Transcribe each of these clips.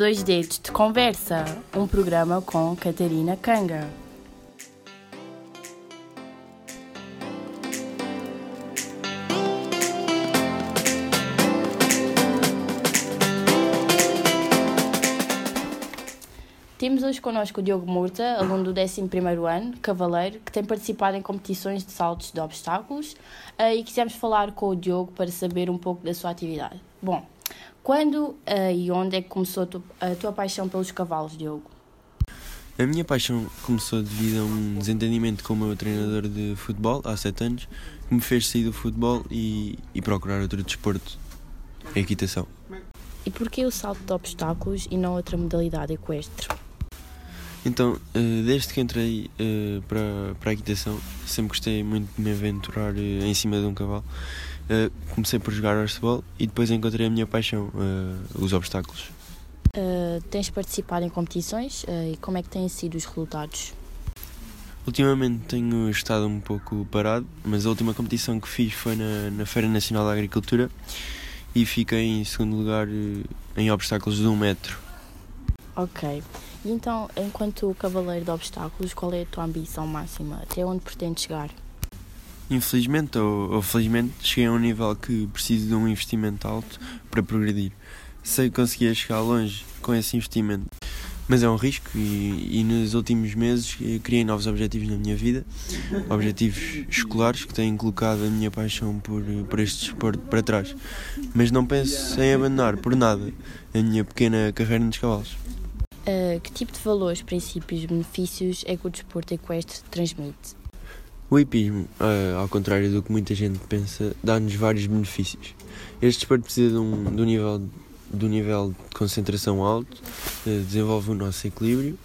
Dois Dedos de Conversa, um programa com Catarina Canga. Temos hoje connosco o Diogo Murta, aluno do 11º ano, cavaleiro, que tem participado em competições de saltos de obstáculos eh, e quisemos falar com o Diogo para saber um pouco da sua atividade. Bom, quando uh, e onde é que começou a tua, a tua paixão pelos cavalos, Diogo? A minha paixão começou devido a um desentendimento com o meu treinador de futebol há 7 anos, que me fez sair do futebol e, e procurar outro desporto, a equitação. E porquê o salto de obstáculos e não outra modalidade equestre? Então, eh, desde que entrei eh, para, para a equitação, sempre gostei muito de me aventurar em cima de um cavalo. Comecei por jogar arcebol e depois encontrei a minha paixão, os obstáculos. Uh, tens participado em competições uh, e como é que têm sido os resultados? Ultimamente tenho estado um pouco parado, mas a última competição que fiz foi na, na Feira Nacional da Agricultura e fiquei em segundo lugar em obstáculos de um metro. Ok. E então, enquanto cavaleiro de obstáculos, qual é a tua ambição máxima? Até onde pretendes chegar? Infelizmente ou, ou felizmente, cheguei a um nível que preciso de um investimento alto para progredir. Sei que conseguia chegar longe com esse investimento, mas é um risco e, e nos últimos meses criei novos objetivos na minha vida, objetivos escolares que têm colocado a minha paixão por, por este desporto para trás. Mas não penso em abandonar por nada a minha pequena carreira nos cavalos. Uh, que tipo de valores, princípios, benefícios é que o desporto equestre transmite? O hipismo, uh, ao contrário do que muita gente pensa, dá-nos vários benefícios. Este desporto precisa de um, de um, nível, de um nível de concentração alto, uh, desenvolve o nosso equilíbrio,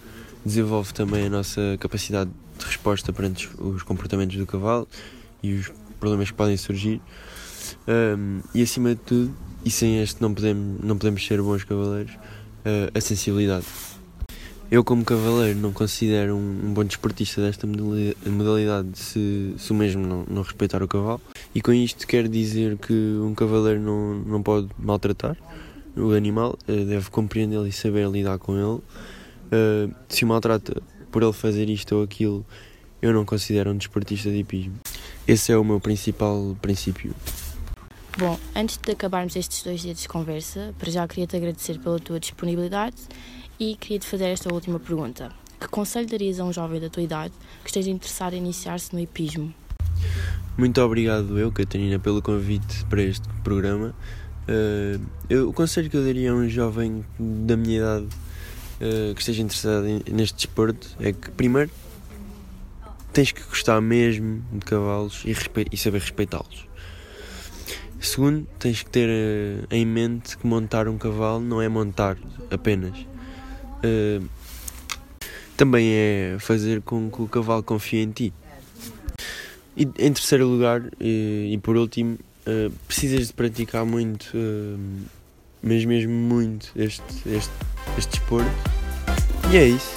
desenvolve também a nossa capacidade de resposta perante os comportamentos do cavalo e os problemas que podem surgir. E acima de tudo, e sem este não podemos, não podemos ser bons cavaleiros, a sensibilidade. Eu, como cavaleiro, não considero um, um bom desportista desta modalidade se, se o mesmo não, não, respeitar o cavalo. E com isto quero dizer que um cavaleiro não, não pode maltratar o animal, eh, deve compreendê-lo e saber lidar com ele. Uh, se o maltrata por ele fazer isto ou aquilo, eu não considero um desportista de hipismo. Esse é o meu principal princípio. Bom, antes de acabarmos estes dois dias de conversa, para já queria-te agradecer pela tua disponibilidade e queria-te fazer esta última pergunta. Que conselho darias a um jovem da tua idade que esteja interessado em iniciar-se no hipismo? Muito obrigado eu, Catarina, pelo convite para este programa. Uh, eu, o conselho que eu daria a um jovem da minha idade uh, que esteja interessado em, neste desporto é que, primeiro, tens que gostar mesmo de cavalos e, e saber respeitá-los. Segundo, tens que ter uh, em mente que montar um cavalo não é montar apenas. Uh, também é fazer com que o cavalo confie em ti. E em terceiro lugar, e, e por último, uh, precisas de praticar muito, mas mesmo muito, este, este, este desporto. E é isso.